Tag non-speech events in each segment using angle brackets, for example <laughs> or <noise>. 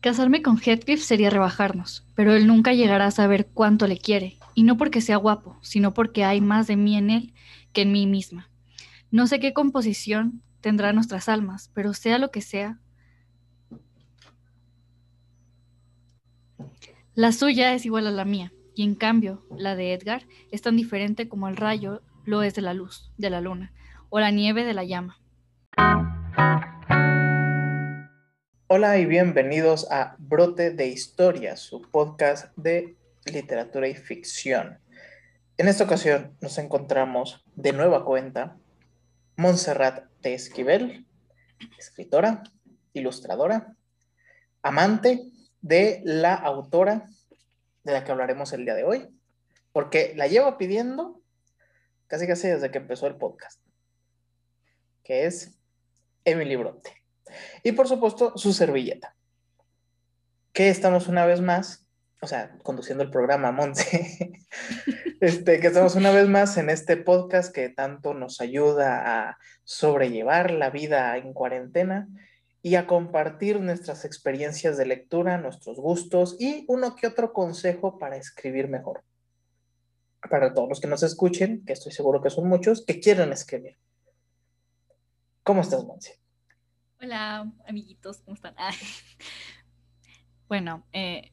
Casarme con Heathcliff sería rebajarnos, pero él nunca llegará a saber cuánto le quiere, y no porque sea guapo, sino porque hay más de mí en él que en mí misma. No sé qué composición tendrá nuestras almas, pero sea lo que sea, la suya es igual a la mía, y en cambio la de Edgar es tan diferente como el rayo lo es de la luz, de la luna, o la nieve de la llama. Hola y bienvenidos a Brote de Historias, su podcast de literatura y ficción. En esta ocasión nos encontramos de nueva cuenta Montserrat de Esquivel, escritora, ilustradora, amante de la autora de la que hablaremos el día de hoy, porque la llevo pidiendo casi casi desde que empezó el podcast, que es Emily Brote. Y por supuesto, su servilleta. Que estamos una vez más, o sea, conduciendo el programa Monte, <laughs> este, que estamos una vez más en este podcast que tanto nos ayuda a sobrellevar la vida en cuarentena y a compartir nuestras experiencias de lectura, nuestros gustos y uno que otro consejo para escribir mejor. Para todos los que nos escuchen, que estoy seguro que son muchos, que quieren escribir. ¿Cómo estás, Monse? Hola, amiguitos, ¿cómo están? <laughs> bueno, eh,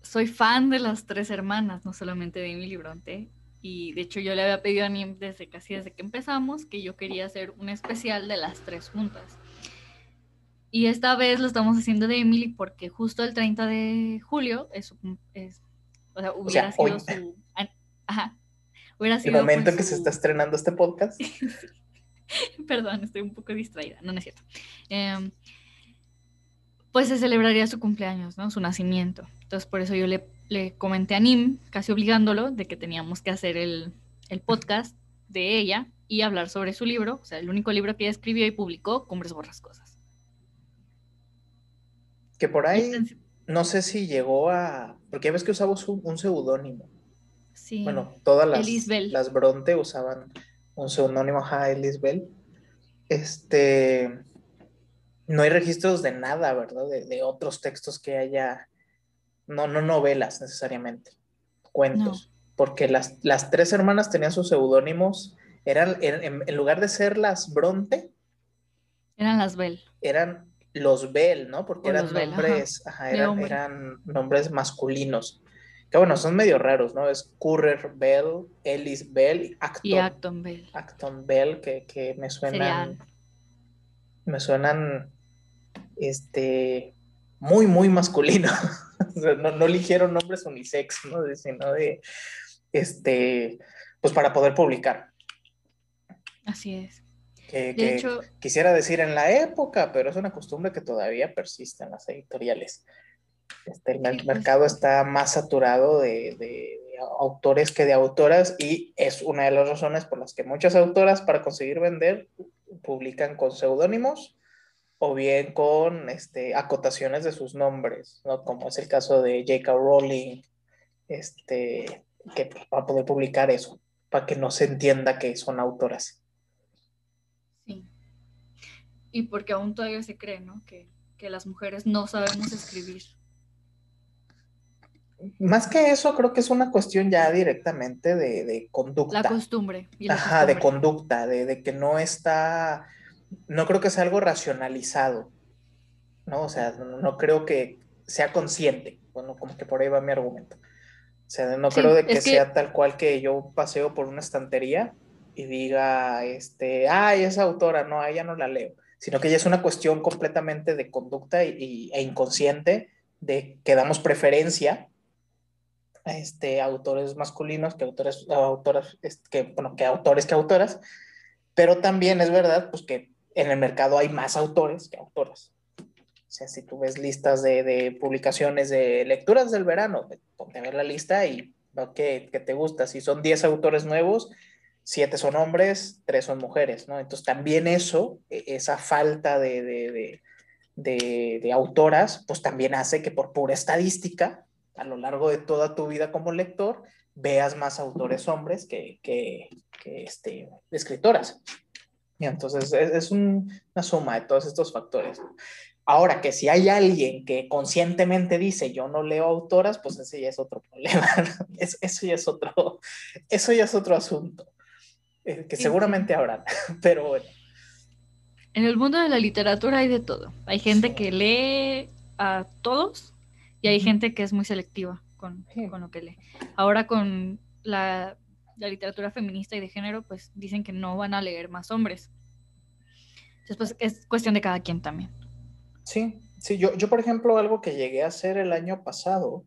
soy fan de las tres hermanas, no solamente de Emily Bronte. Y de hecho yo le había pedido a Nim desde casi desde que empezamos que yo quería hacer un especial de las tres juntas. Y esta vez lo estamos haciendo de Emily porque justo el 30 de julio es, o sea, hubiera sido su... Ajá, hubiera sido el momento en que se está estrenando este podcast. <laughs> <laughs> Perdón, estoy un poco distraída, no, es cierto. Em, pues se celebraría su cumpleaños, ¿no? Su nacimiento. Entonces por eso yo le, comenté a Nim, casi obligándolo, de que teníamos que hacer el, podcast de ella y hablar sobre su libro, o sea, el único libro que ella escribió y publicó, Cumbres Borrascosas. Que por ahí, no sé si llegó a, porque ya ves que usamos un, seudónimo. Sí. Bueno, todas las, las Bronte usaban un seudónimo, a Bell. Este, no hay registros de nada, ¿verdad? De, otros textos que haya, no, no novelas necesariamente, cuentos, porque las, las, tres hermanas tenían sus seudónimos, eran, en, lugar de ser las Bronte, eran las Bell. Eran los Bell, ¿no? Porque eran nombres, eran nombres masculinos. Que bueno, son medio raros, ¿no? Es Currer Bell, Ellis Bell y Acton. Y Acton Bell. Acton Bell, que, me suenan. Me suenan. Este. Muy, muy masculino. <laughs> no, no eligieron nombres unisex, ¿no? Sino de. Este. Pues para poder publicar. Así es. Que, de hecho, quisiera decir en la época, pero es una costumbre que todavía persiste en las editoriales. Este, el pues. mercado está más saturado de, autores que de autoras y es una de las razones por las que muchas autoras para conseguir vender publican con seudónimos o bien con este, acotaciones de sus nombres, ¿no? como es el caso de J.K. Rowling, este, que va a poder publicar eso, para que no se entienda que son autoras. Sí. Y porque aún todavía se cree, ¿no? Que, que las mujeres no sabemos escribir más que eso, creo que es una cuestión ya directamente de, conducta. La costumbre. Ajá, de conducta, de, que no está, no creo que sea algo racionalizado, ¿no? O sea, no, creo que sea consciente, bueno, como que por ahí va mi argumento. O sea, no creo de que, sea tal cual que yo paseo por una estantería y diga, este, ay, esa autora, no, a ella no la leo, sino que ya es una cuestión completamente de conducta y, e inconsciente de que damos preferencia este, autores masculinos que autores, autoras, que, bueno, que autores que autoras, pero también es verdad pues, que en el mercado hay más autores que autoras. O sea, si tú ves listas de, de publicaciones de lecturas del verano, ponte a ver la lista y lo que, que, te gusta. Si son 10 autores nuevos, 7 son hombres, 3 son mujeres, ¿no? Entonces también eso, e, esa falta de, de, de autoras, pues también hace que por pura estadística a lo largo de toda tu vida como lector veas más autores hombres que, que, este, escritoras. Y entonces es, una suma de todos estos factores. Ahora que si hay alguien que conscientemente dice yo no leo autoras, pues ese ya es otro problema, <laughs> eso, ya es otro, eso ya es otro asunto, eh, que seguramente habrá, <laughs> pero bueno. En el mundo de la literatura hay de todo. Hay gente que lee a todos y hay gente que es muy selectiva con, con lo que lee. Ahora con la, la, literatura feminista y de género, pues dicen que no van a leer más hombres. Entonces, pues es cuestión de cada quien también. Sí, sí, yo, yo por ejemplo, algo que llegué a hacer el año pasado,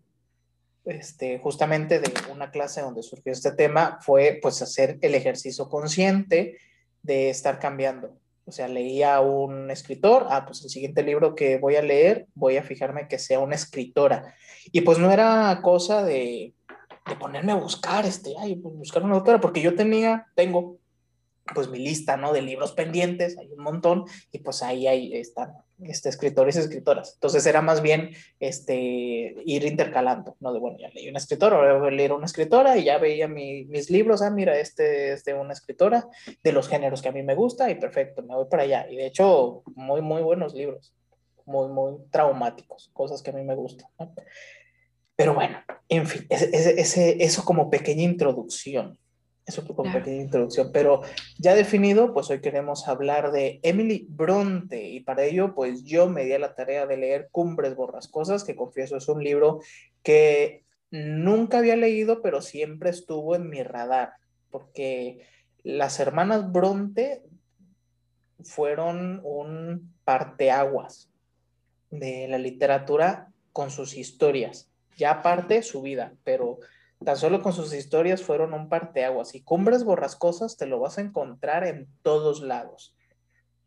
este, justamente de una clase donde surgió este tema, fue pues hacer el ejercicio consciente de estar cambiando. O sea, leía un escritor, ah, pues el siguiente libro que voy a leer, voy a fijarme que sea una escritora. Y pues no era cosa de, de ponerme a buscar, este, ay, pues buscar una autora, porque yo tenía, tengo, pues mi lista, ¿no? De libros pendientes, hay un montón, y pues ahí, ahí están este, escritores y escritoras. Entonces era más bien este, ir intercalando, ¿no? De, bueno, ya leí una escritora, ahora voy a leer una escritora y ya veía mis libros, ah, mira, este es de una escritora, de los géneros que a mí me gusta y perfecto, me voy para allá. Y de hecho, muy, muy buenos libros, muy, muy traumáticos, cosas que a mí me gustan. Pero bueno, en fin, ese, eso como pequeña introducción. Eso fue como pequeña introducción, pero ya definido, pues hoy queremos hablar de Emily Bronte y para ello, pues yo me di a la tarea de leer Cumbres Borrascosas, que confieso es un libro que nunca había leído, pero siempre estuvo en mi radar, porque las hermanas Bronte fueron un parteaguas de la literatura con sus historias, ya aparte su vida, pero Tan solo con sus historias fueron un parteaguas y Cumbres Borrascosas te lo vas a encontrar en todos lados.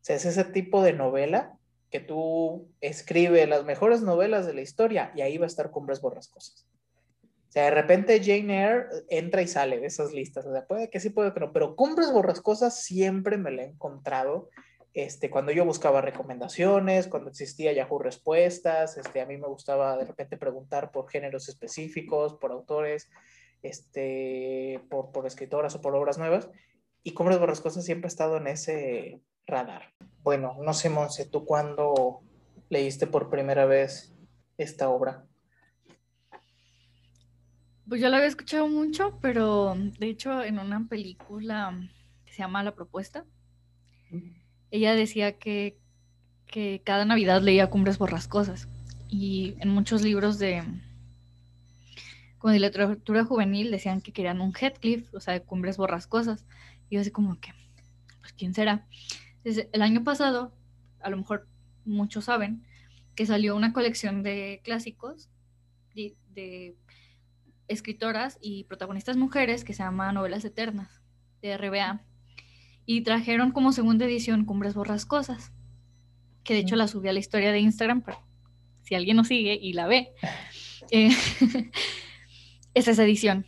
O sea, es ese tipo de novela que tú escribes las mejores novelas de la historia y ahí va a estar Cumbres Borrascosas. O sea, de repente Jane Eyre entra y sale de esas listas. O sea, puede que sí, puede que no, pero Cumbres Borrascosas siempre me la he encontrado. Este, cuando yo buscaba recomendaciones, cuando existía Yahoo Respuestas, este, a mí me gustaba de repente preguntar por géneros específicos, por autores, este, por, por escritoras o por obras nuevas, y Cumbres Borrascosas siempre ha estado en ese radar. Bueno, no sé, Monse, ¿tú cuándo leíste por primera vez esta obra? Pues yo la había escuchado mucho, pero de hecho en una película que se llama La Propuesta, ella decía que, cada Navidad leía Cumbres Borrascosas y en muchos libros de, como de literatura juvenil decían que querían un Heathcliff, o sea, de Cumbres Borrascosas. Y yo así como que, pues, ¿quién será? El año pasado, a lo mejor muchos saben, que salió una colección de clásicos de, de escritoras y protagonistas mujeres que se llama Novelas Eternas, de RBA y trajeron como segunda edición Cumbres Borrascosas, que de hecho la subí a la historia de Instagram, pero si alguien nos sigue y la ve, <laughs> eh, es esa edición.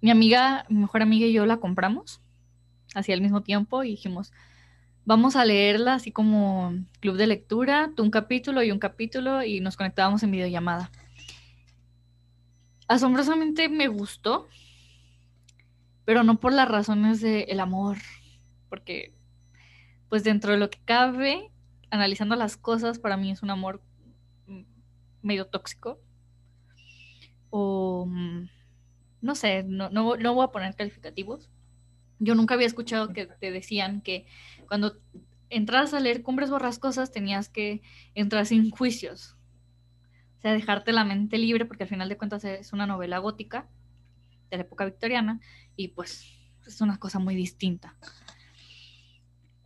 Mi amiga, mi mejor amiga y yo la compramos así al mismo tiempo y dijimos, vamos a leerla así como club de lectura, tú un capítulo y un capítulo y nos conectábamos en videollamada. Asombrosamente me gustó, pero no por las razones del amor porque pues dentro de lo que cabe, analizando las cosas, para mí es un amor mm, medio tóxico. O mm, no sé, no, no, no voy a poner calificativos. Yo nunca había escuchado que te decían que cuando entras a leer Cumbres Borrascosas tenías que entrar sin juicios. O sea, dejarte la mente libre, porque al final de cuentas es una novela gótica de la época victoriana y pues es una cosa muy distinta.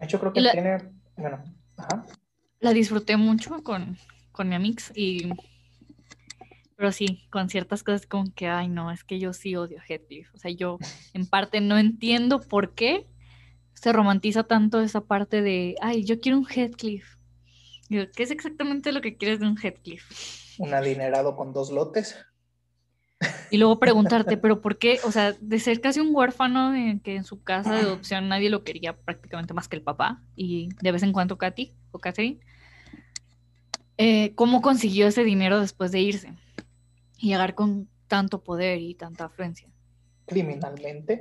Yo creo que la, tiene, bueno, ajá. La disfruté mucho con, con mi amix y pero sí, con ciertas cosas como que, ay no, es que yo sí odio Heathcliff. O sea, yo <laughs> en parte no entiendo por qué se romantiza tanto esa parte de, ay, yo quiero un Heathcliff. ¿Qué es exactamente lo que quieres de un Heathcliff? Un adinerado con dos lotes. Y luego preguntarte, pero ¿por qué? O sea, de ser casi un huérfano en que en su casa de adopción nadie lo quería prácticamente más que el papá y de vez en cuando Katy o Catherine, eh, ¿cómo consiguió ese dinero después de irse y llegar con tanto poder y tanta afluencia? criminalmente.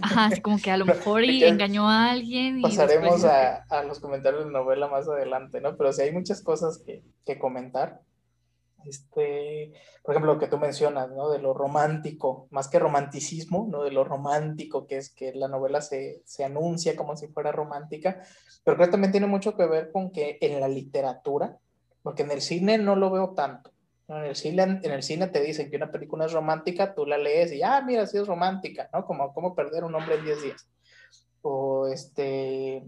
Ajá, así como que a lo <laughs> mejor y engañó a alguien. Y pasaremos a, a, los comentarios de la novela más adelante, ¿no? Pero sí hay muchas cosas que, que comentar. Este, por ejemplo, lo que tú mencionas, ¿no? De lo romántico, más que romanticismo, ¿no? De lo romántico que es que la novela se, se anuncia como si fuera romántica, pero creo que también tiene mucho que ver con que en la literatura, porque en el cine no lo veo tanto, en el, cine, en el cine te dicen que una película es romántica, tú la lees y, ah, mira, sí es romántica, ¿no? Como cómo perder un hombre en 10 días. O este,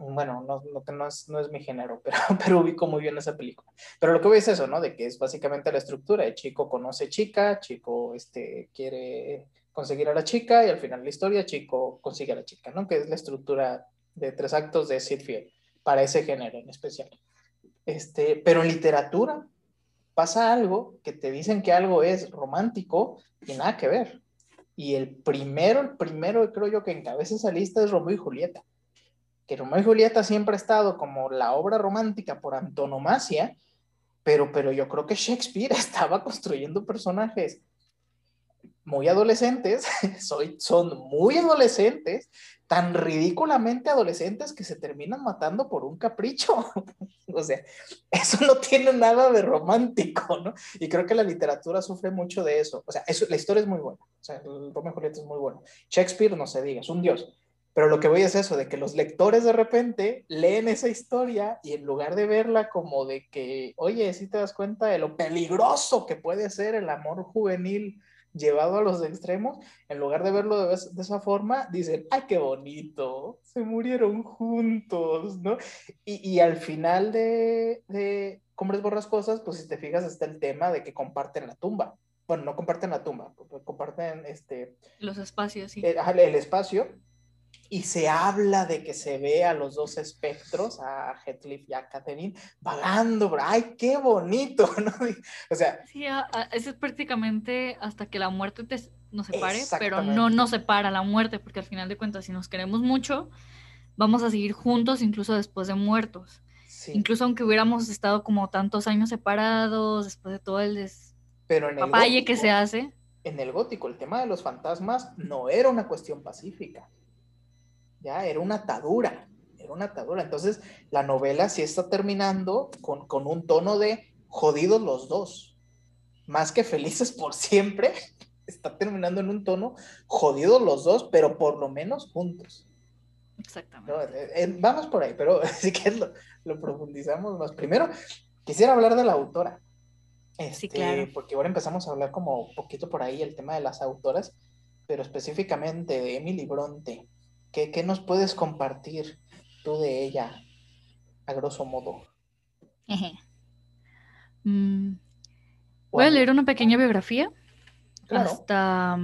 bueno, no, no, es, no es mi género, pero, <laughs> pero ubico muy bien esa película. Pero lo que voy es eso, ¿no? De que es básicamente la estructura, el chico conoce chica, chico este, quiere conseguir a la chica y al final la historia, chico consigue a la chica, ¿no? Que es la estructura de tres actos de Sid Field, para ese género en especial. Este, pero en literatura, pasa algo que te dicen que algo es romántico y nada que ver. Y el primero, el primero creo yo que encabeza esa lista es Romeo y Julieta. Que Romeo y Julieta siempre ha estado como la obra romántica por antonomasia, pero, pero yo creo que Shakespeare <laughs> estaba construyendo personajes muy adolescentes, <laughs> son muy adolescentes, tan ridículamente adolescentes que se terminan matando por un capricho. <laughs> o sea, eso no tiene nada de romántico, ¿no? Y creo que la literatura sufre mucho de eso. O sea, eso, la historia es muy buena. O sea, Romeo y Julieta es muy bueno. Shakespeare, no se diga, es un dios. Pero lo que voy es eso, de que los lectores de repente leen esa historia y en lugar de verla como de que, oye, si te das cuenta de lo peligroso que puede ser el amor juvenil llevado a los extremos, en lugar de verlo de, esa forma, dicen, ay, qué bonito, se murieron juntos, ¿no? Y, y al final de, de Cumbres Borrascosas, pues si te fijas, está el tema de que comparten la tumba. Bueno, no comparten la tumba, comparten este... Los espacios, sí. El, el espacio, y se habla de que se ve a los dos espectros, a Heathcliff y a Catherine, vagando, ¡ay, qué bonito! <laughs> ¿no? O sea... Sí, eso es prácticamente hasta que la muerte te, nos separe, pero no nos separa la muerte, porque al final de cuentas, si nos queremos mucho, vamos a seguir juntos incluso después de muertos. Incluso aunque hubiéramos estado como tantos años separados, después de todo el des... pero en el que se hace. En el gótico, el tema de los fantasmas no era una cuestión pacífica ya era una atadura, era una atadura. Entonces, la novela sí está terminando con, con un tono de jodidos los dos, más que felices por siempre, <laughs> está terminando en un tono jodidos los dos, pero por lo menos juntos. Exactamente. Eh, eh, vamos por ahí, pero <laughs> si que lo, lo, profundizamos más. Primero, quisiera hablar de la autora. Este, sí, claro. Porque ahora empezamos a hablar como un poquito por ahí el tema de las autoras, pero específicamente de Emily Bronte. ¿Qué, nos puedes compartir tú de ella, a grosso modo? Mm, voy a leer una pequeña biografía. Hasta.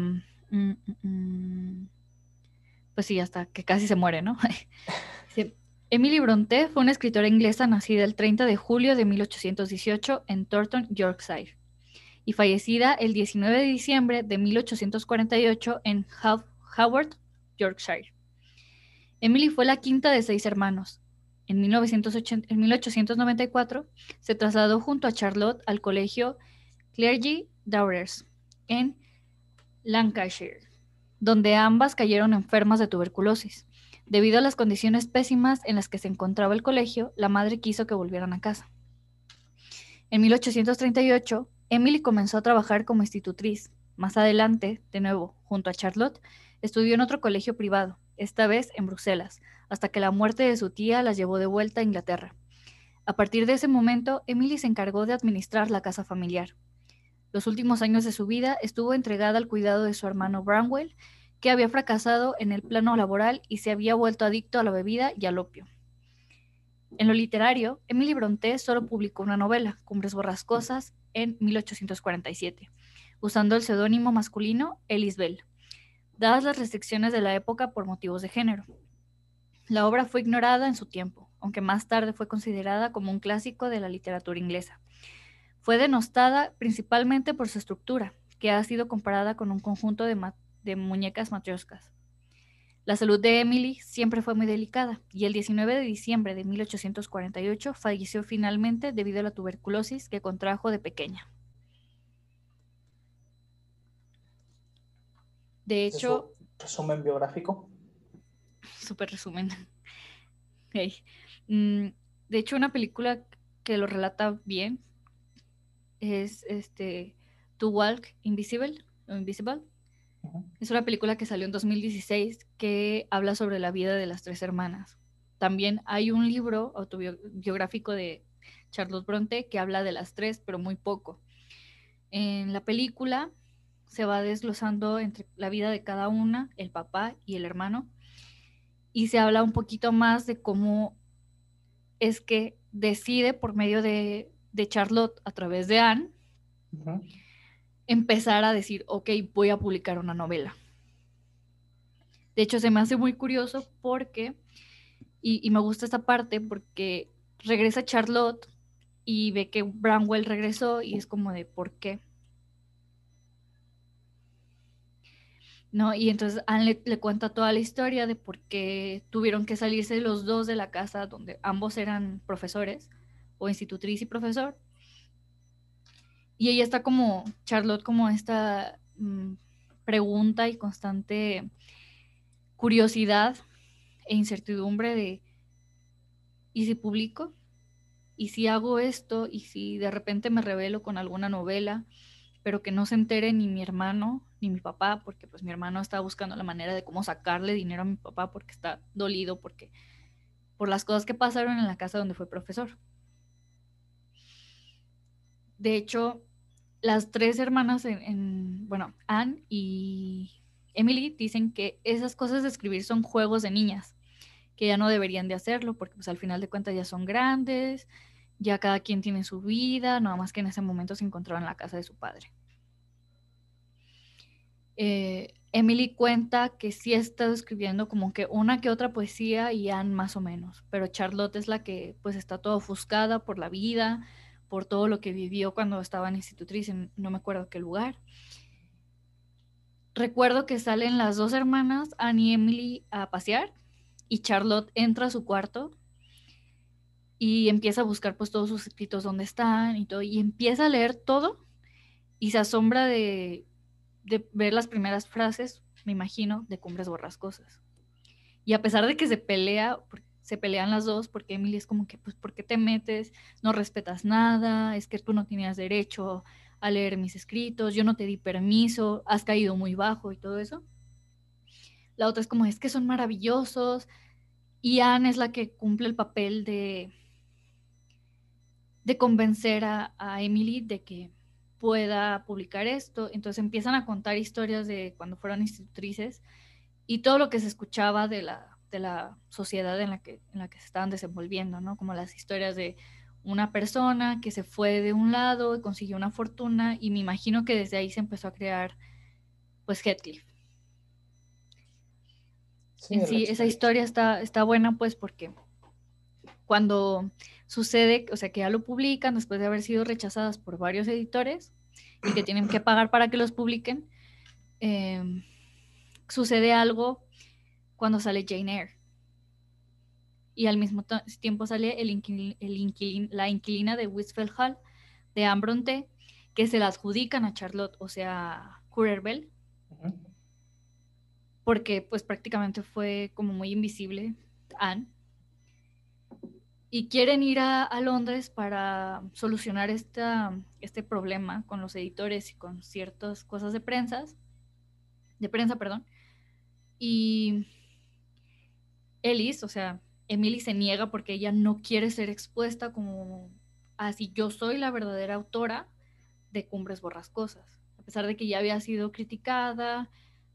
Mm, mm, pues sí, hasta que casi se muere, ¿no? <laughs> Emily Bronte fue una escritora inglesa nacida el 30 de julio de 1818 en Thornton, Yorkshire, y fallecida el 19 de diciembre de 1848 en Howard, Yorkshire. Emily fue la quinta de seis hermanos. En, 1894 se trasladó junto a Charlotte al colegio Clergy Daughters en Lancashire, donde ambas cayeron enfermas de tuberculosis. Debido a las condiciones pésimas en las que se encontraba el colegio, la madre quiso que volvieran a casa. En 1838, Emily comenzó a trabajar como institutriz. Más adelante, de nuevo, junto a Charlotte, estudió en otro colegio privado, esta vez en Bruselas, hasta que la muerte de su tía las llevó de vuelta a Inglaterra. A partir de ese momento, Emily se encargó de administrar la casa familiar. Los últimos años de su vida estuvo entregada al cuidado de su hermano Bramwell, que había fracasado en el plano laboral y se había vuelto adicto a la bebida y al opio. En lo literario, Emily Bronte solo publicó una novela, Cumbres Borrascosas, en 1847, usando el seudónimo masculino Ellis Bell dadas las restricciones de la época por motivos de género. La obra fue ignorada en su tiempo, aunque más tarde fue considerada como un clásico de la literatura inglesa. Fue denostada principalmente por su estructura, que ha sido comparada con un conjunto de, muñecas matrioscas. La salud de Emily siempre fue muy delicada y el 19 de diciembre de 1848 falleció finalmente debido a la tuberculosis que contrajo de pequeña. De hecho... Resumen biográfico. Súper resumen. <laughs> Mm, de hecho, una película que lo relata bien es este To Walk Invisible, Invisible. Es una película que salió en 2016 que habla sobre la vida de las tres hermanas. También hay un libro autobiográfico de Charlotte Bronte que habla de las tres, pero muy poco. En la película se va desglosando entre la vida de cada una, el papá y el hermano, y se habla un poquito más de cómo es que decide por medio de, Charlotte a través de Anne empezar a decir, ok, voy a publicar una novela. De hecho, se me hace muy curioso porque, y, y me gusta esta parte porque regresa Charlotte y ve que Bramwell regresó y es como de, ¿por qué? ¿No? Y entonces Anne le, cuenta toda la historia de por qué tuvieron que salirse los dos de la casa donde ambos eran profesores, o institutriz y profesor. Y ella está como, Charlotte, como esta mm, pregunta y constante curiosidad e incertidumbre de, ¿y si publico? ¿Y si hago esto? ¿Y si de repente me revelo con alguna novela? Pero que no se entere ni mi hermano ni mi papá, porque pues mi hermano está buscando la manera de cómo sacarle dinero a mi papá porque está dolido porque por las cosas que pasaron en la casa donde fue profesor. De hecho, las tres hermanas en, bueno, Anne y Emily dicen que esas cosas de escribir son juegos de niñas, que ya no deberían de hacerlo porque pues al final de cuentas ya son grandes, ya cada quien tiene su vida, nada más que en ese momento se encontraba en la casa de su padre. Eh, Emily cuenta que sí ha estado escribiendo como que una que otra poesía y Anne más o menos, pero Charlotte es la que pues está toda ofuscada por la vida, por todo lo que vivió cuando estaba en institutriz en no me acuerdo qué lugar. Recuerdo que salen las dos hermanas, Anne y Emily, a pasear y Charlotte entra a su cuarto y empieza a buscar pues todos sus escritos donde están y todo y empieza a leer todo y se asombra de de ver las primeras frases, me imagino, de Cumbres Borrascosas. Y a pesar de que se pelea, se pelean las dos, porque Emily es como que, pues, ¿por qué te metes? No respetas nada, es que tú no tenías derecho a leer mis escritos, yo no te di permiso, has caído muy bajo y todo eso. La otra es como, es que son maravillosos. Y Anne es la que cumple el papel de, de convencer a, a Emily de que pueda publicar esto. Entonces empiezan a contar historias de cuando fueron institutrices y todo lo que se escuchaba de la, de la sociedad en la, que, en la que se estaban desenvolviendo, ¿no? Como las historias de una persona que se fue de un lado y consiguió una fortuna y me imagino que desde ahí se empezó a crear pues Heathcliff. Sí, sí esa historia está, está buena pues porque cuando sucede, o sea, que ya lo publican después de haber sido rechazadas por varios editores y que tienen que pagar para que los publiquen, em, sucede algo cuando sale Jane Eyre. Y al mismo tiempo sale el el la inquilina de Wistfeld Hall de Ambronte, que se la adjudican a Charlotte, o sea, Currer Bell, porque pues prácticamente fue como muy invisible Anne y quieren ir a, Londres para solucionar esta, este problema con los editores y con ciertas cosas de prensa, de prensa, perdón. Y Ellis, o sea, Emily se niega porque ella no quiere ser expuesta como así yo soy la verdadera autora de Cumbres Borrascosas, a pesar de que ya había sido criticada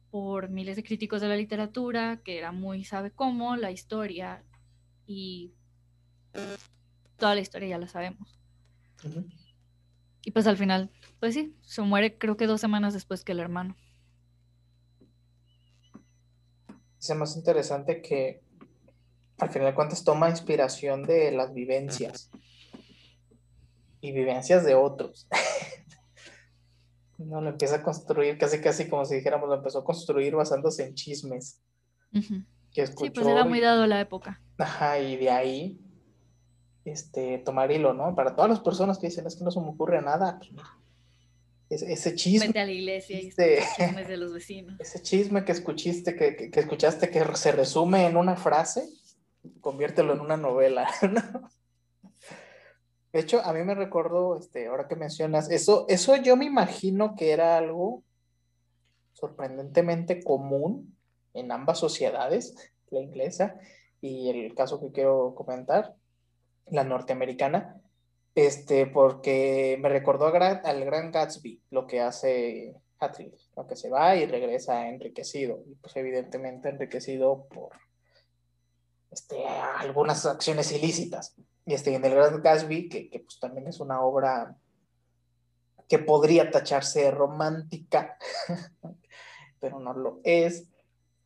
por miles de críticos de la literatura, que era muy sabe cómo la historia y toda la historia ya la sabemos. Y pues al final, pues sí, se muere creo que dos semanas después que el hermano. Es más interesante que al final de cuentas toma inspiración de las vivencias y vivencias de otros. <laughs> no lo empieza a construir casi casi como si dijéramos, lo empezó a construir basándose en chismes. sí, pues era muy dado la época. Ajá, y de ahí este, tomar hilo, ¿no? Para todas las personas que dicen, es que no se me ocurre nada, pues ese chisme. Vete a la iglesia y ese, chismes de los vecinos. <laughs> Ese chisme que escuchaste, que, que, escuchaste que se resume en una frase, conviértelo en una novela. <laughs> De hecho, a mí me recuerdo, este, ahora que mencionas, eso, eso yo me imagino que era algo sorprendentemente común en ambas sociedades, la inglesa y el caso que quiero comentar, la norteamericana, este, porque me recordó al Gran Gatsby, lo que hace Hatfield, lo que se va y regresa enriquecido, y pues evidentemente enriquecido por este, algunas acciones ilícitas. Y este, en el Gran Gatsby, que, que pues también es una obra que podría tacharse romántica, <laughs> pero no lo es,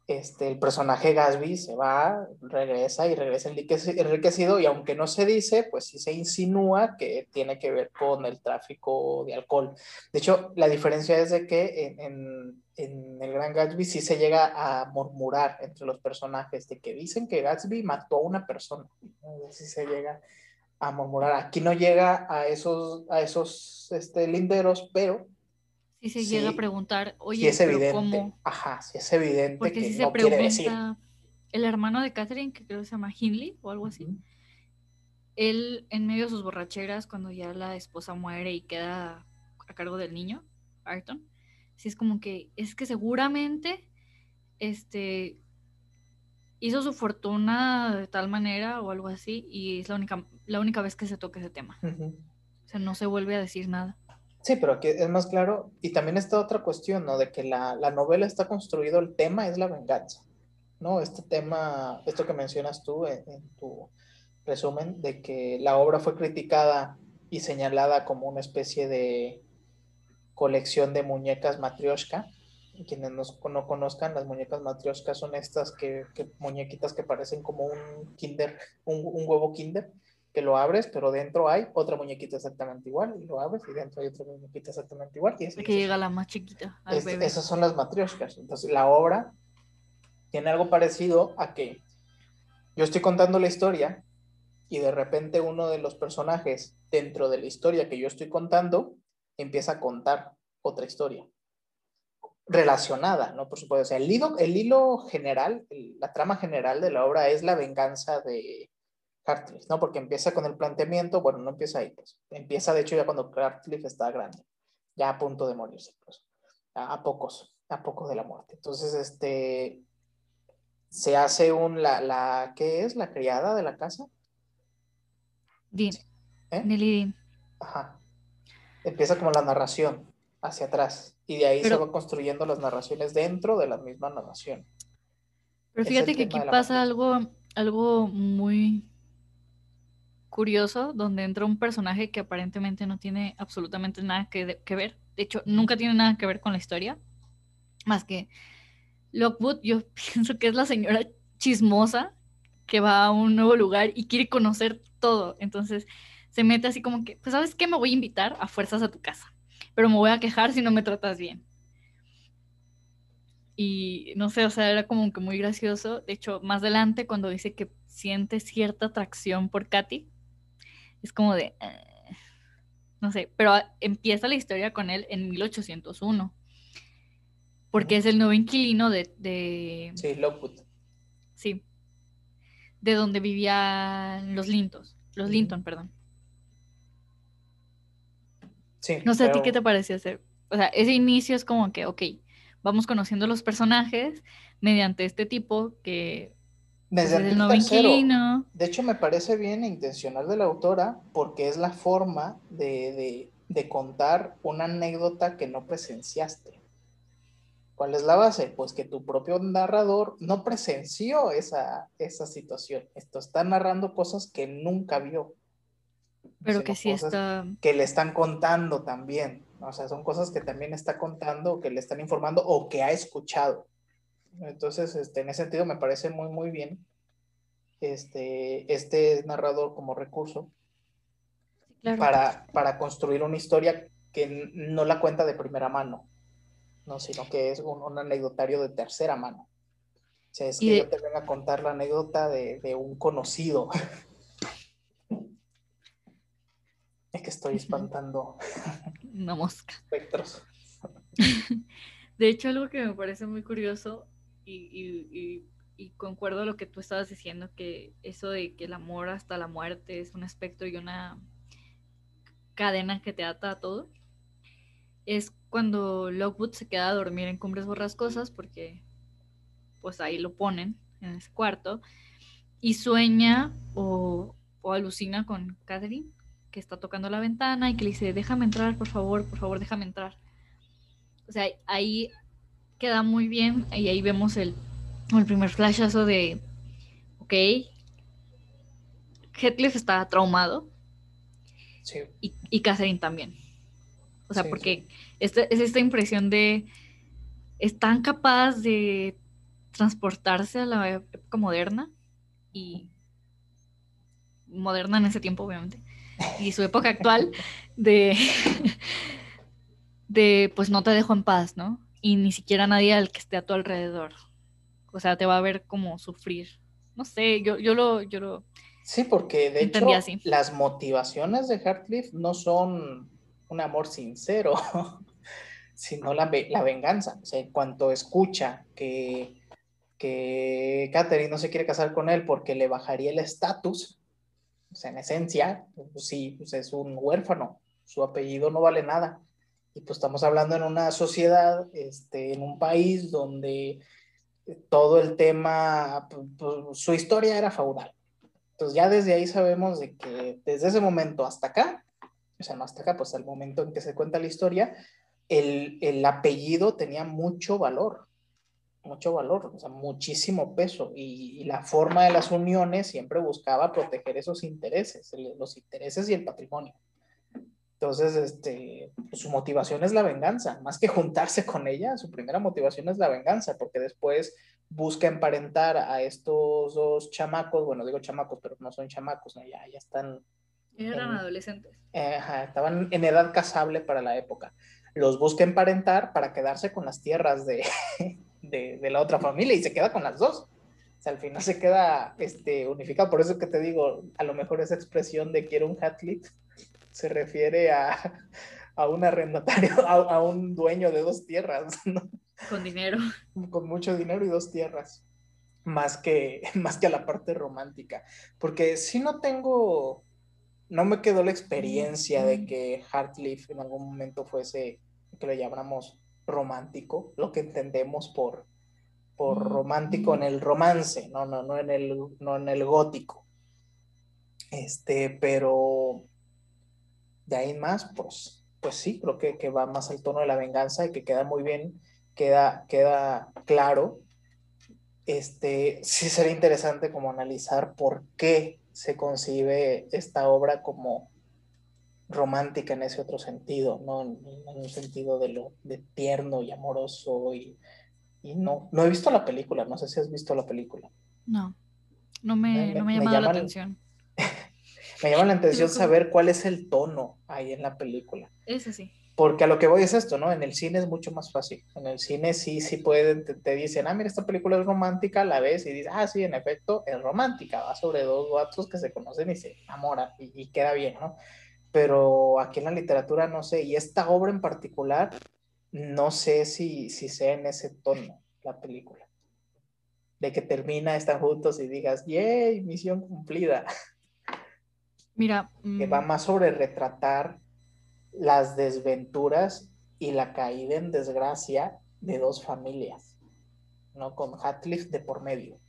este, el personaje Gatsby se va, regresa y regresa enriquecido y aunque no se dice, pues sí se insinúa que tiene que ver con el tráfico de alcohol. De hecho, la diferencia es de que en, en, el Gran Gatsby sí se llega a murmurar entre los personajes de que dicen que Gatsby mató a una persona. Sí se llega a murmurar. Aquí no llega a esos, a esos este, linderos, pero y se llega a preguntar, oye, es evidente, ¿cómo? Ajá, si es evidente Porque que si se pregunta, el hermano de Catherine, que creo que se llama Hindley o algo así, él en medio de sus borracheras, cuando ya la esposa muere y queda a cargo del niño, Arton, sí es como que, es que seguramente, este, hizo su fortuna de tal manera o algo así, y es la única, la única vez que se toca ese tema. O sea, no se vuelve a decir nada. Sí, pero aquí es más claro, y también está otra cuestión, ¿no? De que la, novela está construido, el tema es la venganza, ¿no? Este tema, esto que mencionas tú en, tu resumen, de que la obra fue criticada y señalada como una especie de colección de muñecas matrioshka. Quienes no conozcan, las muñecas matrioshka son estas que, muñequitas que parecen como un kinder, un huevo kinder, que lo abres, pero dentro hay otra muñequita exactamente igual, y lo abres y dentro hay otra muñequita exactamente igual. Y que llega la más chiquita. Al Esas son las matrioshkas. Entonces, la obra tiene algo parecido a que yo estoy contando la historia y de repente uno de los personajes dentro de la historia que yo estoy contando empieza a contar otra historia relacionada, ¿no? Por supuesto, o sea, el hilo, el hilo general, la trama general de la obra es la venganza de, Hartliff, ¿no? Porque empieza con el planteamiento, bueno, no empieza ahí, pues. Empieza, de hecho, ya cuando Hartliff está grande, ya a punto de morirse, pues. A, pocos, a pocos de la muerte. Entonces, este, se hace un, la, la, ¿qué es? ¿La criada de la casa? Dean. ¿Eh? Nelly Dean. Ajá. Empieza como la narración hacia atrás y de ahí se van construyendo las narraciones dentro de la misma narración. Pero fíjate que aquí pasa algo, algo muy curioso donde entra un personaje que aparentemente no tiene absolutamente nada que, ver. De hecho, nunca tiene nada que ver con la historia. Más que Lockwood, yo <laughs> pienso que es la señora chismosa que va a un nuevo lugar y quiere conocer todo. Entonces se mete así como que, pues sabes qué, me voy a invitar a fuerzas a tu casa, pero me voy a quejar si no me tratas bien. Y no sé, o sea, era como que muy gracioso. De hecho, más adelante, cuando dice que siente cierta atracción por Katy, es como de, eh, no sé, pero empieza la historia con él en 1801, porque es el nuevo inquilino de... sí, Lockwood. Sí, de donde vivían los Lintos, los Linton, perdón. Sí, no sé, ¿a ti qué te pareció hacer? O sea, ese inicio es como que, ok, vamos conociendo los personajes mediante este tipo que desde el tercero. De hecho, me parece bien e intencional de la autora porque es la forma de, contar una anécdota que no presenciaste. ¿Cuál es la base? Pues que tu propio narrador no presenció esa, esa situación. Esto está narrando cosas que nunca vio. Pero que sí está. Que le están contando también. O sea, son cosas que también está contando, que le están informando o que ha escuchado. Entonces, este, en ese sentido me parece muy, muy bien este, este narrador como recurso para, para construir una historia que no la cuenta de primera mano, no, sino que es un, anecdotario de tercera mano. O sea, es que yo te venga a contar la anécdota de, de un conocido. <laughs> es que estoy espantando. Una mosca. Espectros. <laughs> De hecho, algo que me parece muy curioso y, concuerdo a lo que tú estabas diciendo, que eso de que el amor hasta la muerte es un espectro y una cadena que te ata a todo, es cuando Lockwood se queda a dormir en Cumbres Borrascosas, porque pues ahí lo ponen en ese cuarto, y sueña o, o alucina con Catherine, que está tocando la ventana y que le dice, déjame entrar, por favor, por favor, déjame entrar. O sea, ahí queda muy bien y ahí vemos el, el primer flashazo de, ok, Heathcliff está traumado sí. y, y Catherine también. O sea, porque Esta, es esta impresión de, es tan capaz de transportarse a la época moderna y moderna en ese tiempo, obviamente, y su época actual <laughs> de, <laughs> de, pues no te dejo en paz, ¿no? Y ni siquiera nadie al que esté a tu alrededor. O sea, te va a ver como sufrir. No sé, yo, yo lo, yo lo Sí, porque de hecho las motivaciones de Heartcliff no son un amor sincero, <laughs> sino la, la venganza. O sea, en cuanto escucha que, que Catherine no se quiere casar con él porque le bajaría el estatus, o sea, en esencia, pues sí, pues es un huérfano, su apellido no vale nada. Y pues estamos hablando en una sociedad, este, en un país donde todo el tema, su historia era feudal. Entonces ya desde ahí sabemos de que desde ese momento hasta acá, o sea, no hasta acá, pues al momento en que se cuenta la historia, el, el apellido tenía mucho valor mucho valor, o sea, muchísimo peso y, la forma de las uniones siempre buscaba proteger esos intereses, los intereses y el patrimonio. Entonces, este, pues, su motivación es la venganza, más que juntarse con ella, su primera motivación es la venganza, porque después busca emparentar a estos dos chamacos, bueno, digo chamacos, pero no son chamacos, ya, ya están... Eran adolescentes. estaban en edad casable para la época. Los busca emparentar para quedarse con las tierras <laughs> de, de, la otra familia y se queda con las dos. O sea, al final se queda este, unificado. Por eso que te digo, a lo mejor esa expresión de quiero un Hatlet se refiere a, <laughs> a un arrendatario, <laughs> a, un dueño de dos tierras. <laughs> Con dinero. Con mucho dinero y dos tierras. Más que, más que a la parte romántica. Porque si no tengo, no me quedó la experiencia de que Hartleaf en algún momento fuese, que lo llamamos romántico, lo que entendemos por, por romántico en el romance, no, no, no, en el, no en el gótico. Este, pero de ahí más, pues, pues sí, creo que, que, va más al tono de la venganza y que queda muy bien, queda, queda claro. Este, sí sería interesante como analizar por qué se concibe esta obra como romántica en ese otro sentido, ¿no? En, un sentido de lo de tierno y amoroso y, y, no, no he visto la película, no sé si has visto la película. No, no me, no me, llama la atención. Me llama la atención saber cuál es el tono ahí en la película. Ese sí. Porque a lo que voy es esto, ¿no? En el cine es mucho más fácil. En el cine sí, sí pueden, te, dicen, ah, mira, esta película es romántica, la ves y dices, ah, sí, en efecto, es romántica, va sobre dos gatos que se conocen y se enamoran y, y queda bien, ¿no? pero aquí en la literatura no sé, y esta obra en particular, no sé si, si sea en ese tono la película. De que termina, están juntos y digas, ¡yay! Misión cumplida. <laughs> Mira. Que va mm, más sobre retratar las desventuras y la caída en desgracia de dos familias, ¿no? Con Hatliff de por medio.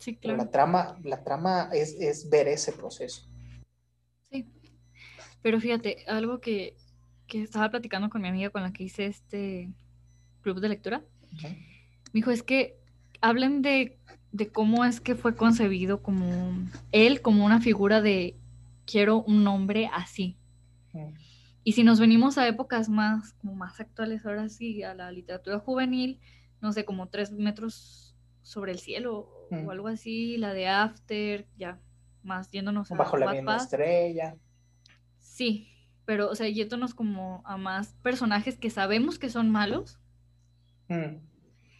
Sí, claro. la trama, la trama es, es ver ese proceso. Pero fíjate, algo que, estaba platicando con mi amiga con la que hice este club de lectura, me dijo, es que hablen de, cómo es que fue concebido como él, como una figura de quiero un hombre así. Y si nos venimos a épocas más, como más actuales, ahora sí, a la literatura juvenil, no sé, como tres metros sobre el cielo o algo así, la de After, ya, más yéndonos Bajo la misma estrella. Sí, pero, o sea, yéndonos como a más personajes que sabemos que son malos. Mm.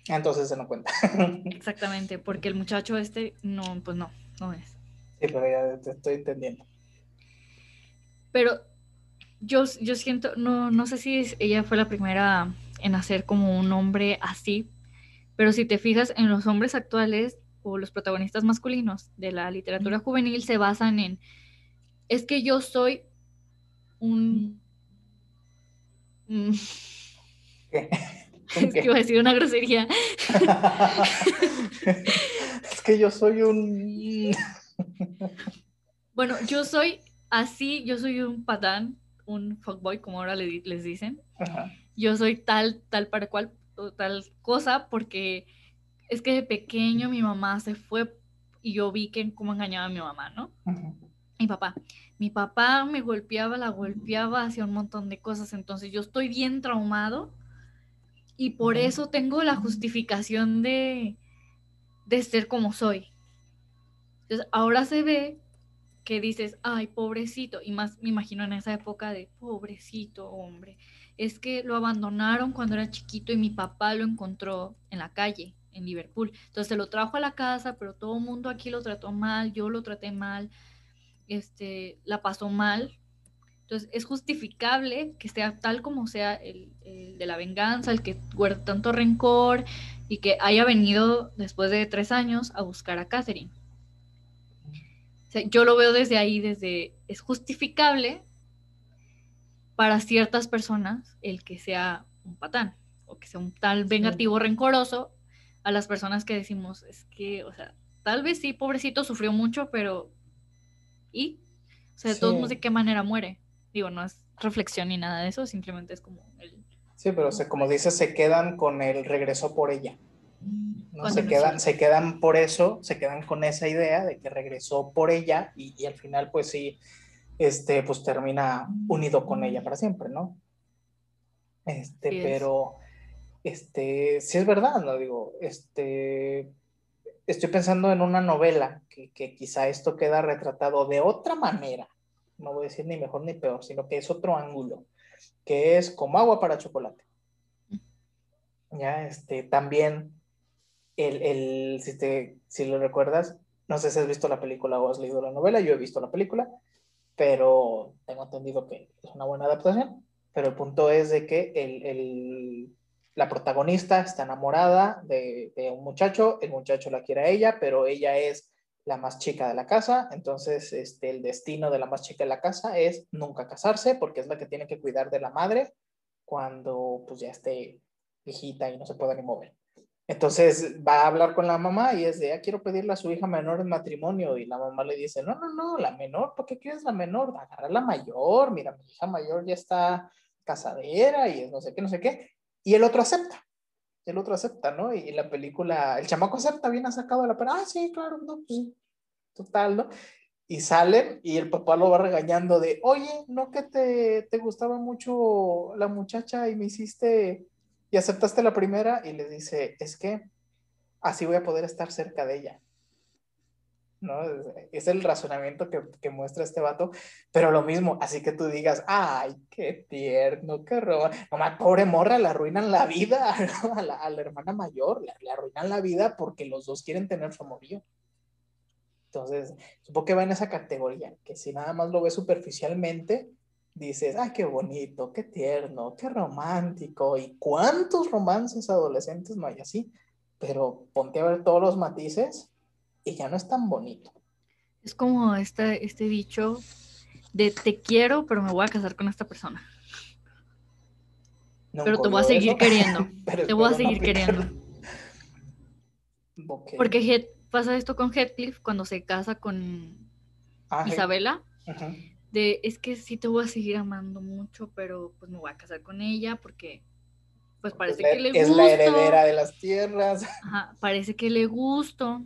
Entonces se no cuenta. <laughs> Exactamente, porque el muchacho este, no, pues no, no es. Sí, pero ya te estoy entendiendo. Pero yo, yo siento, no, no sé si ella fue la primera en hacer como un hombre así, pero si te fijas en los hombres actuales o los protagonistas masculinos de la literatura juvenil se basan en, es que yo soy un... <laughs> Es que iba a decir una grosería. <laughs> es que yo soy un... bueno, yo soy así, yo soy un patán, un fuckboy, como ahora les dicen. Yo soy tal, tal para cual, tal cosa, porque es que de pequeño mi mamá se fue y yo vi que cómo engañaba a mi mamá, ¿no? Mi papá. Mi papá me golpeaba, la golpeaba, hacía un montón de cosas, entonces yo estoy bien traumado y por eso tengo la justificación de, de ser como soy. Entonces ahora se ve que dices, ay, pobrecito, y más me imagino en esa época de pobrecito hombre, es que lo abandonaron cuando era chiquito y mi papá lo encontró en la calle en Liverpool. Entonces se lo trajo a la casa, pero todo el mundo aquí lo trató mal, yo lo traté mal, este, la pasó mal. Entonces es justificable que sea tal como sea el, de la venganza, el que guarda tanto rencor y que haya venido después de tres años a buscar a Catherine. Yo lo veo desde ahí, desde es justificable para ciertas personas el que sea un patán o que sea un tal vengativo rencoroso a las personas que decimos, es que, o sea, tal vez sí, pobrecito, sufrió mucho, pero ¿y? O sea, de todos modos, ¿de qué manera muere? Digo, no es reflexión ni nada de eso, simplemente es como el... Sí, pero como dices, se quedan con el regreso por ella. ¿No? Se, quedan, se quedan por eso, se quedan con esa idea de que regresó por ella y, y, al final pues sí, este, pues termina unido con ella para siempre, ¿no? Este, pero este, sí es verdad, ¿no? Digo, este, estoy pensando en una novela que, que, quizá esto queda retratado de otra manera, no voy a decir ni mejor ni peor, sino que es otro ángulo, que es como agua para chocolate. Ya, este, también, el, el si, te, si lo recuerdas, no sé si has visto la película o has leído la novela, yo he visto la película, pero tengo entendido que es una buena adaptación, pero el punto es de que el, el la protagonista está enamorada de, un muchacho, el muchacho la quiere a ella, pero ella es la más chica de la casa, entonces este, el destino de la más chica de la casa es nunca casarse porque es la que tiene que cuidar de la madre cuando pues ya esté viejita y no se pueda ni mover. Entonces va a hablar con la mamá y es de, ah, quiero pedirle a su hija menor en matrimonio. Y la mamá le dice, no, no, no, la menor, ¿por qué quieres la menor? Agarra la mayor, mira, mi hija mayor ya está casadera y no sé qué, no sé qué. Y el otro acepta. El otro acepta, ¿no? Y la película, el chamaco acepta, viene sacado de la pena. Ah, sí, claro, no, pues total, ¿no? Y salen y el papá lo va regañando de, oye, ¿no que te, te gustaba mucho la muchacha y me hiciste y aceptaste la primera? Y le dice, es que así voy a poder estar cerca de ella. ¿no? Es el razonamiento que, que, muestra este vato, pero lo mismo, así que tú digas, ay, qué tierno, qué roba, mamá, pobre morra, le arruinan la vida <laughs> a, la, a, la, hermana mayor, le, le, arruinan la vida porque los dos quieren tener su amorío. Entonces, supongo que va en esa categoría, que si nada más lo ves superficialmente, dices, ay, qué bonito, qué tierno, qué romántico, y cuántos romances adolescentes no hay así, pero ponte a ver todos los matices y ya no es tan bonito. Es como este, este dicho de te quiero, pero me voy a casar con esta persona. <laughs> pero te voy a seguir queriendo. te voy a seguir queriendo. Porque pasa esto con Heathcliff cuando se casa con ah, Isabela. De es que sí te voy a seguir amando mucho, pero pues me voy a casar con ella porque pues parece que le gusta. Es la heredera de las tierras. <laughs> parece que le gusto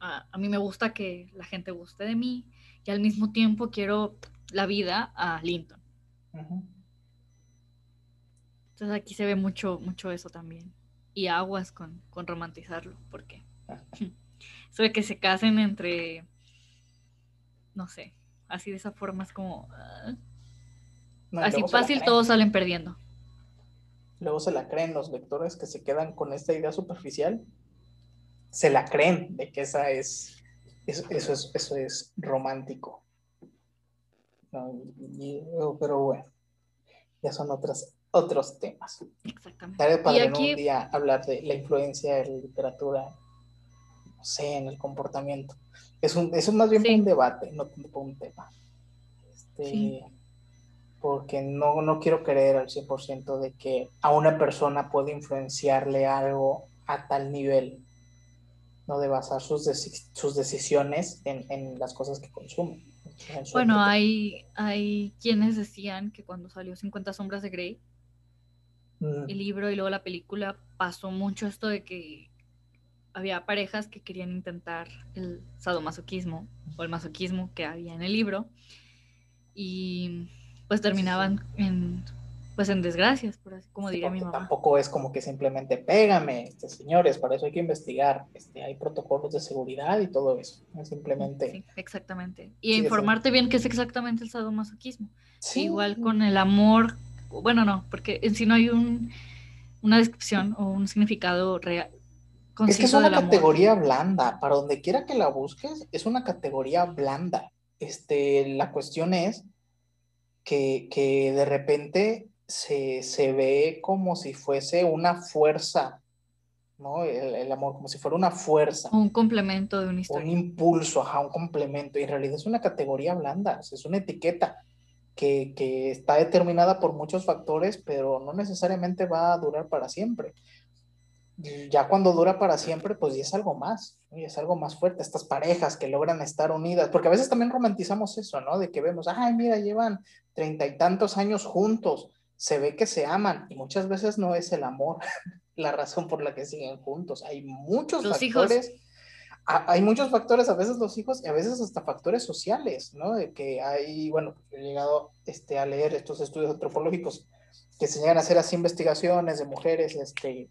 a, mí me gusta que la gente guste de mí y al mismo tiempo quiero la vida a Linton. Entonces aquí se ve mucho, mucho eso también. Y aguas con, con romantizarlo, porque <laughs> eso de que se casen entre, no sé, así de esa forma es como... Ah, así fácil todos salen perdiendo. Luego se la creen los lectores que se quedan con esta idea superficial se la creen de que esa es, eso, es, eso es romántico. pero bueno, ya son otras, otros temas. Exactamente. Tal para un día hablar de la influencia de la literatura, no sé, en el comportamiento. Es, un, es más bien un debate, no un tema. Este, porque no, no quiero creer al 100% de que a una persona puede influenciarle algo a tal nivel, ¿no? De basar sus, sus decisiones en, en, las cosas que consume. Bueno, hay, hay quienes decían que cuando salió 50 sombras de Grey, el libro y luego la película, pasó mucho esto de que había parejas que querían intentar el sadomasoquismo o el masoquismo que había en el libro y pues terminaban en pues en desgracias, por así como diría mi mamá. Tampoco es como que simplemente pégame, este, señores, para eso hay que investigar, este, hay protocolos de seguridad y todo eso, es simplemente. Sí, exactamente. Y informarte bien qué es exactamente el sadomasoquismo. Igual con el amor, bueno, no, porque en sí no hay un, una descripción o un significado real. Es que es una categoría blanda, para donde quiera que la busques, es una categoría blanda. Este, la cuestión es que, de repente se, ve como si fuese una fuerza, ¿no? El, amor, como si fuera una fuerza. Un complemento de una historia. Un impulso, ajá, un complemento. Y en realidad es una categoría blanda, es una etiqueta que, que está determinada por muchos factores, pero no necesariamente va a durar para siempre ya cuando dura para siempre, pues ya es algo más, y es algo más fuerte, estas parejas que logran estar unidas, porque a veces también romantizamos eso, ¿no? De que vemos, ay, mira, llevan treinta y tantos años juntos, se ve que se aman, y muchas veces no es el amor <laughs> la razón por la que siguen juntos, hay muchos factores. Hay muchos factores, a veces los hijos y a veces hasta factores sociales, ¿no? De que hay, bueno, he llegado este, a leer estos estudios antropológicos que se llegan a hacer así investigaciones de mujeres, este,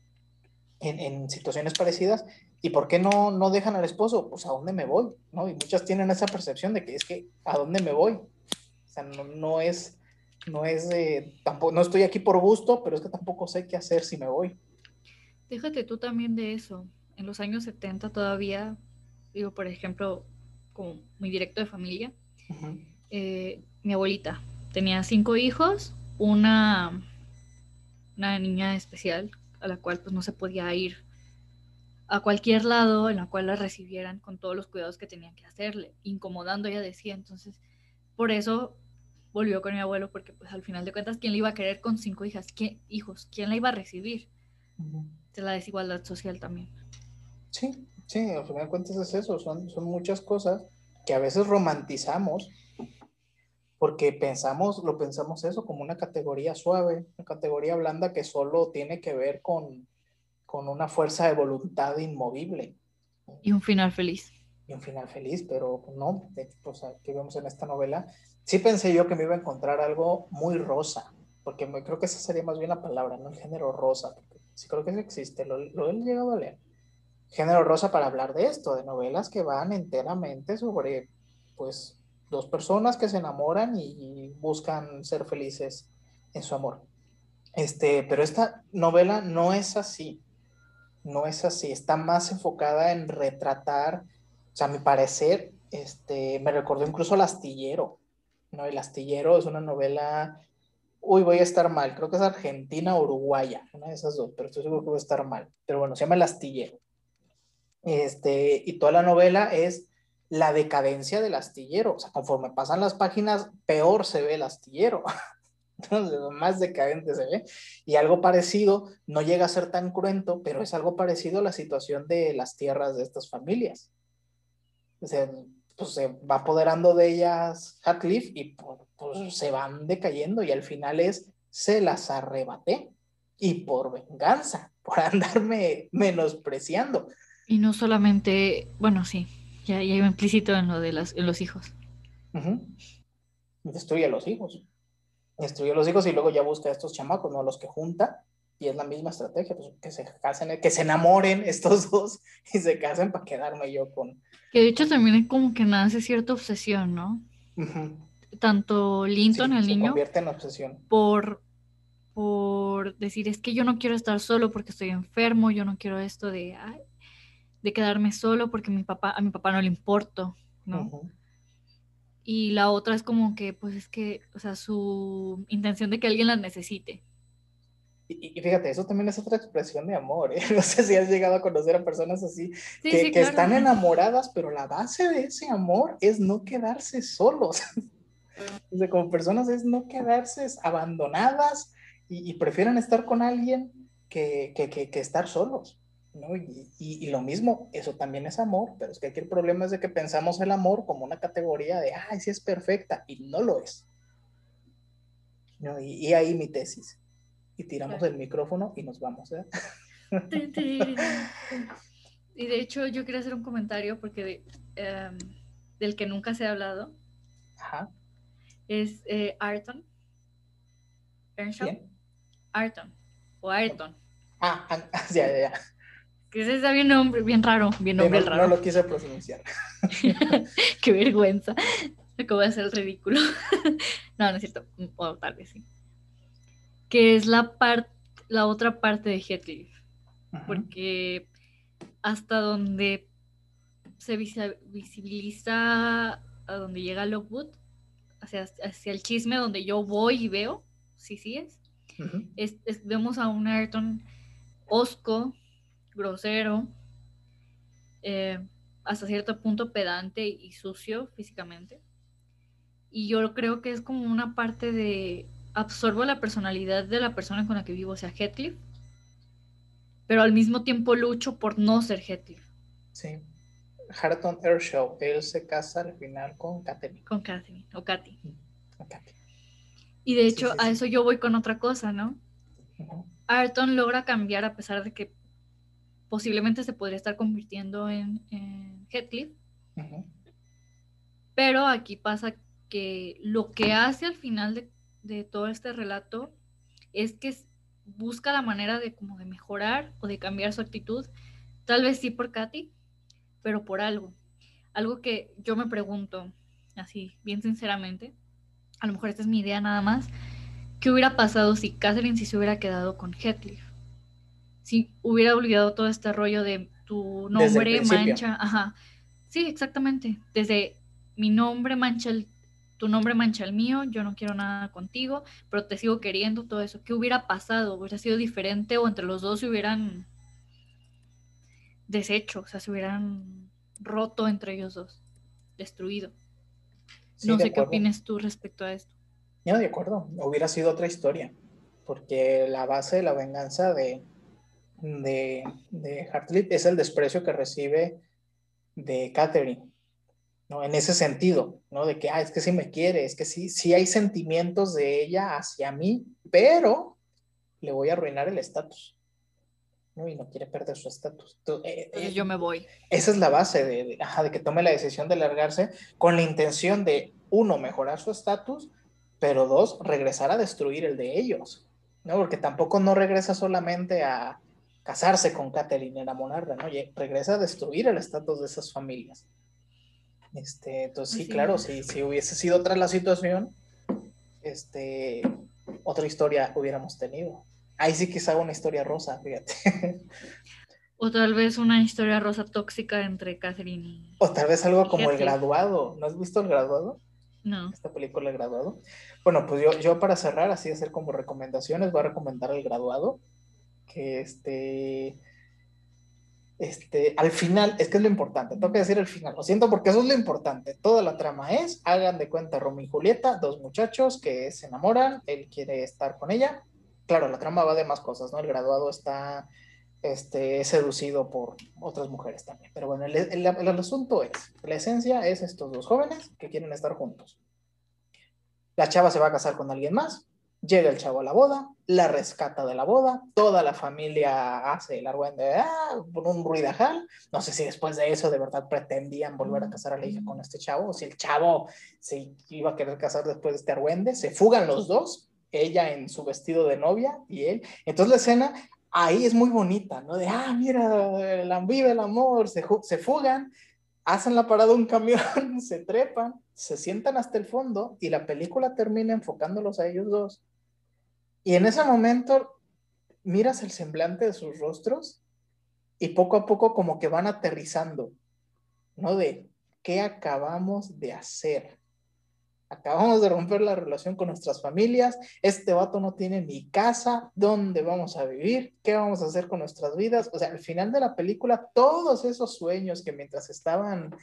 en, situaciones parecidas. ¿Y por qué no, no dejan al esposo? Pues a dónde me voy, ¿no? Y muchas tienen esa percepción de que es que a dónde me voy. O sea, no, no es, no es, tampoco, no estoy aquí por gusto, pero es que tampoco sé qué hacer si me voy. Déjate tú también de eso. En los años 70 todavía, digo, por ejemplo, como muy directo de familia, eh, mi abuelita tenía cinco hijos, una, una niña especial a la cual pues no se podía ir a cualquier lado en la cual la recibieran con todos los cuidados que tenían que hacerle, incomodando, ella decía. Entonces, por eso volvió con mi abuelo, porque pues al final de cuentas, ¿quién le iba a querer con cinco hijas? ¿Quién, hijos? ¿Quién la iba a recibir? De la desigualdad social también. Sí, sí, al final de cuentas es eso, son, son muchas cosas que a veces romantizamos porque pensamos, lo pensamos eso como una categoría suave, una categoría blanda que solo tiene que ver con, con una fuerza de voluntad inmovible. Y un final feliz. Y un final feliz, pero no, o sea, que vemos en esta novela, sí pensé yo que me iba a encontrar algo muy rosa, porque me, creo que esa sería más bien la palabra, ¿no? El género rosa, porque sí creo que eso existe, lo, lo he llegado a leer. Género rosa para hablar de esto, de novelas que van enteramente sobre, pues, dos personas que se enamoran y buscan ser felices en su amor. Este, pero esta novela no es así, no es así, está más enfocada en retratar, o sea, a mi parecer, este, me recordó incluso El Astillero, ¿no? El Astillero es una novela, uy, voy a estar mal, creo que es argentina o uruguaya, una de esas dos, pero estoy seguro que voy a estar mal, pero bueno, se llama El Astillero. Este, y toda la novela es la decadencia del astillero. O sea, conforme pasan las páginas, peor se ve el astillero. <laughs> Entonces, más decadente se ve. Y algo parecido, no llega a ser tan cruento, pero es algo parecido a la situación de las tierras de estas familias. O sea, pues se va apoderando de ellas Hatcliffe y pues, se van decayendo y al final es, se las arrebaté y por venganza, por <laughs> andarme menospreciando. Y no solamente, bueno, sí, ya, ya implícito en lo de las, en los hijos. Destruye a los hijos. Destruye a los hijos y luego ya busca a estos chamacos, ¿no? Los que junta. Y es la misma estrategia, pues que se casen, que se enamoren estos dos y se casen para quedarme yo con. Que de hecho también es como que nace cierta obsesión, ¿no? Tanto Linton, el niño. convierte en obsesión. Por, por decir, es que yo no quiero estar solo porque estoy enfermo, yo no quiero esto de, de quedarme solo porque mi papá, a mi papá no le importo, ¿no? Y la otra es como que, pues es que, o sea, su intención de que alguien la necesite. Y, fíjate, eso también es otra expresión de amor. ¿eh? <laughs> No sé si has llegado a conocer a personas así que, que están enamoradas, pero la base de ese amor es no quedarse solos. <laughs> o sea, como personas es no quedarse abandonadas y, prefieren estar con alguien que, que estar solos. ¿No? Y, y, lo mismo, eso también es amor, pero es que aquí el problema es de que pensamos el amor como una categoría de, ay, sí es perfecta, y no lo es. ¿no? Y, y ahí mi tesis y tiramos el micrófono y nos vamos. ¿eh? <laughs> Y de hecho yo quería hacer un comentario porque em, del que nunca se ha hablado Ajá. es eh, Ayrton. ¿Quién? Ayrton o Ayrton. Ah, ah, <laughs> ya, ya, ya. Que ese está bien nombre, bien raro, bien nombre no, raro. No lo quise pronunciar. <laughs> Qué vergüenza. Acabo de hacer el ridículo. <laughs> no, no es cierto. O tal vez sí que es la, la otra parte de Heathcliff. Porque hasta donde se visibiliza a donde llega Lockwood, hacia, hacia el chisme donde yo voy y veo, sí, sí es, vemos a un Ayrton osco, grosero, eh, hasta cierto punto pedante y sucio físicamente. Y yo creo que es como una parte de absorbo la personalidad de la persona con la que vivo, o sea, Heathcliff, pero al mismo tiempo lucho por no ser Heathcliff. Sí. Harton Ershaw, él se casa al final con Katherine. Con Katherine, o Katy. Y de hecho, a eso yo voy con otra cosa, ¿no? Ayrton logra cambiar a pesar de que posiblemente se podría estar convirtiendo en, en Heathcliff. Pero aquí pasa que lo que hace al final de de todo este relato es que busca la manera de como de mejorar o de cambiar su actitud, tal vez sí por Katy, pero por algo. Algo que yo me pregunto, así, bien sinceramente, a lo mejor esta es mi idea nada más, ¿qué hubiera pasado si Catherine si se hubiera quedado con Heathcliff? Si hubiera olvidado todo este rollo de tu nombre mancha, ajá. Sí, exactamente. Desde mi nombre mancha el tu nombre mancha el mío, yo no quiero nada contigo, pero te sigo queriendo, todo eso. ¿Qué hubiera pasado? ¿Hubiera sido diferente o entre los dos se hubieran deshecho, o sea, se hubieran roto entre ellos dos, destruido? no sé qué opinas tú respecto a esto. No, de acuerdo, hubiera sido otra historia, porque la base de la venganza de, de, de es el desprecio que recibe de Catherine ¿no? En ese sentido, ¿no? De que, ah, es que sí me quiere, es que sí, sí hay sentimientos de ella hacia mí, pero le voy a arruinar el estatus, ¿no? Y no quiere perder su estatus. Eh, eh, yo me voy. Esa es la base de, de, que tome la decisión de largarse con la intención de, uno, mejorar su estatus, pero dos, regresar a destruir el de ellos, ¿no? Porque tampoco no regresa solamente a casarse con Catherine, enamorarla, ¿no? regresa a destruir el estatus de esas familias. Este, entonces sí, claro, si, si hubiese sido otra la situación, este, otra historia hubiéramos tenido. Ahí sí quizá una historia rosa, fíjate. O tal vez una historia rosa tóxica entre Catherine y... O tal vez algo como El Graduado. ¿No has visto El Graduado? No. Esta película El Graduado. Bueno, pues yo, yo para cerrar, así hacer como recomendaciones, voy a recomendar El Graduado. Que este este, al final, es que es lo importante, tengo que decir el final, lo siento porque eso es lo importante, toda la trama es, hagan de cuenta Romeo y Julieta, dos muchachos que se enamoran, él quiere estar con ella, claro, la trama va de más cosas, ¿no? El graduado está este, seducido por otras mujeres también, pero bueno, el, el asunto es, la esencia es estos dos jóvenes que quieren estar juntos. La chava se va a casar con alguien más, Llega el chavo a la boda, la rescata de la boda, toda la familia hace el argüende, ah, por un ruidajal. No sé si después de eso de verdad pretendían volver a casar a la hija con este chavo, o si el chavo se iba a querer casar después de este argüende. Se fugan los dos, ella en su vestido de novia y él. Entonces la escena ahí es muy bonita, ¿no? De, ah, mira, el, vive el amor, se, se fugan, hacen la parada un camión, <laughs> se trepan, se sientan hasta el fondo y la película termina enfocándolos a ellos dos y en ese momento miras el semblante de sus rostros y poco a poco como que van aterrizando, ¿no? De qué acabamos de hacer, acabamos de romper la relación con nuestras familias, este vato no tiene ni casa, ¿dónde vamos a vivir? ¿Qué vamos a hacer con nuestras vidas? O sea, al final de la película, todos esos sueños que mientras estaban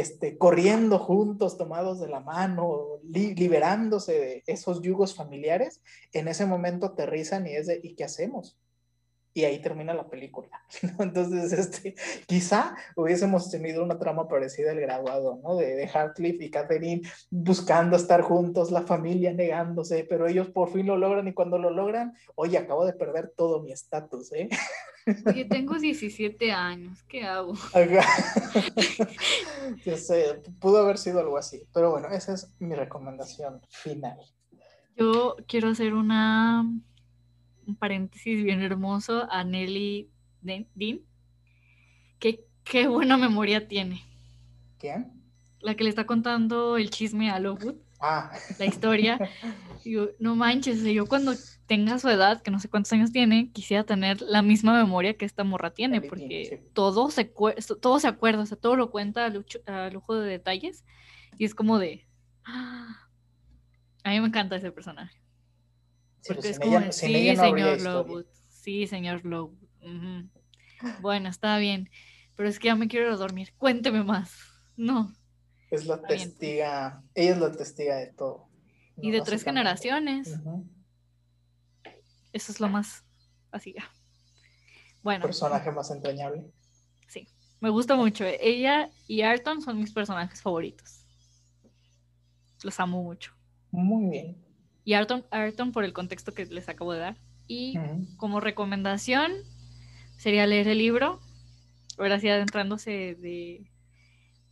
este, corriendo juntos, tomados de la mano, liberándose de esos yugos familiares, en ese momento aterrizan y es de, ¿y qué hacemos? Y ahí termina la película. <laughs> Entonces, este, quizá hubiésemos tenido una trama parecida al graduado, ¿no? De, de Hartcliffe y Catherine buscando estar juntos, la familia negándose, pero ellos por fin lo logran y cuando lo logran, oye, acabo de perder todo mi estatus, ¿eh? Oye, tengo 17 años, ¿qué hago? <laughs> <laughs> Yo sé, pudo haber sido algo así, pero bueno, esa es mi recomendación final. Yo quiero hacer una un paréntesis bien hermoso a Nelly Dean. que qué buena memoria tiene. ¿Quién? La que le está contando el chisme a Lowood. Ah. La historia. <laughs> Digo, no manches, yo cuando tenga su edad, que no sé cuántos años tiene, quisiera tener la misma memoria que esta morra tiene, porque todo, se, todo se acuerda, o sea, todo lo cuenta a, lujo de detalles, y es como de... A mí me encanta ese personaje. Porque es como, sí, señor Lowood. Sí, señor Lowood. <laughs> Bueno, está bien. Pero es que ya me quiero dormir. Cuénteme más. No. Es la testiga. Ella es la testiga de todo. Y de tres generaciones. Eso es lo más así ya. Bueno. Personaje más entrañable. Sí. Me gusta mucho. Ella y Arton son mis personajes favoritos. Los amo mucho. Muy bien y Ayrton, por el contexto que les acabo de dar. Y como recomendación sería leer el libro. Ahora sí adentrándose de...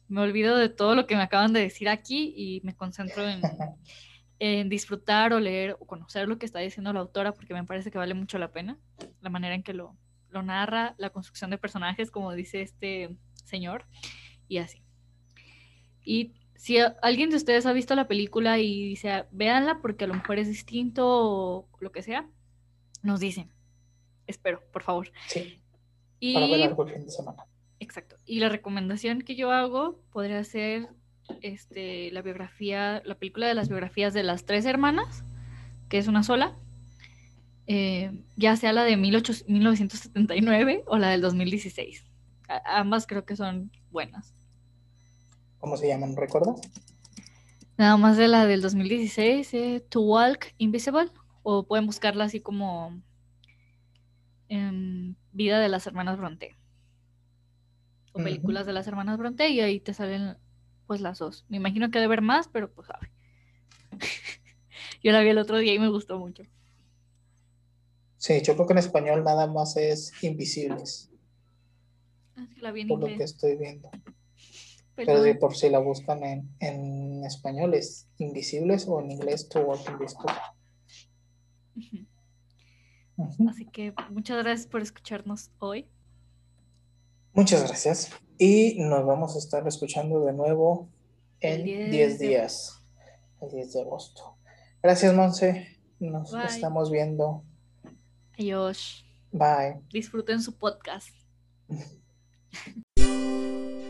Me olvido de todo lo que me acaban de decir aquí y me concentro <laughs> en, disfrutar o leer o conocer lo que está diciendo la autora porque me parece que vale mucho la pena. La manera en que lo, lo narra, la construcción de personajes, como dice este señor, y así. Y si alguien de ustedes ha visto la película y dice, véanla porque a lo mejor es distinto o lo que sea, nos dicen. Espero, por favor. Sí. Y, para ver el fin de semana. Exacto. Y la recomendación que yo hago podría ser este, la biografía, la película de las biografías de las tres hermanas, que es una sola. Eh, ya sea la de 1979 o la del 2016. ambas creo que son buenas. ¿Cómo se llaman? ¿Recuerdas? Nada más de la del 2016, eh, To Walk Invisible, o pueden buscarla así como en Vida de las Hermanas Bronte. O películas de las Hermanas Bronte, y ahí te salen pues las dos. Me imagino que debe haber más, pero pues sabe. <laughs> Yo la vi el otro día y me gustó mucho. Sí, yo creo que en español nada más es Invisibles. Ah, la vi en por lo que estoy viendo. Pero de por si la buscan en, en español es Invisibles o en inglés To Walk Invisible. Así que muchas gracias por escucharnos hoy. Muchas gracias. Y nos vamos a estar escuchando de nuevo en 10 días, el 10 de agosto. Gracias, Monse. Nos estamos viendo. Adiós. Bye. Disfruten su podcast. <laughs>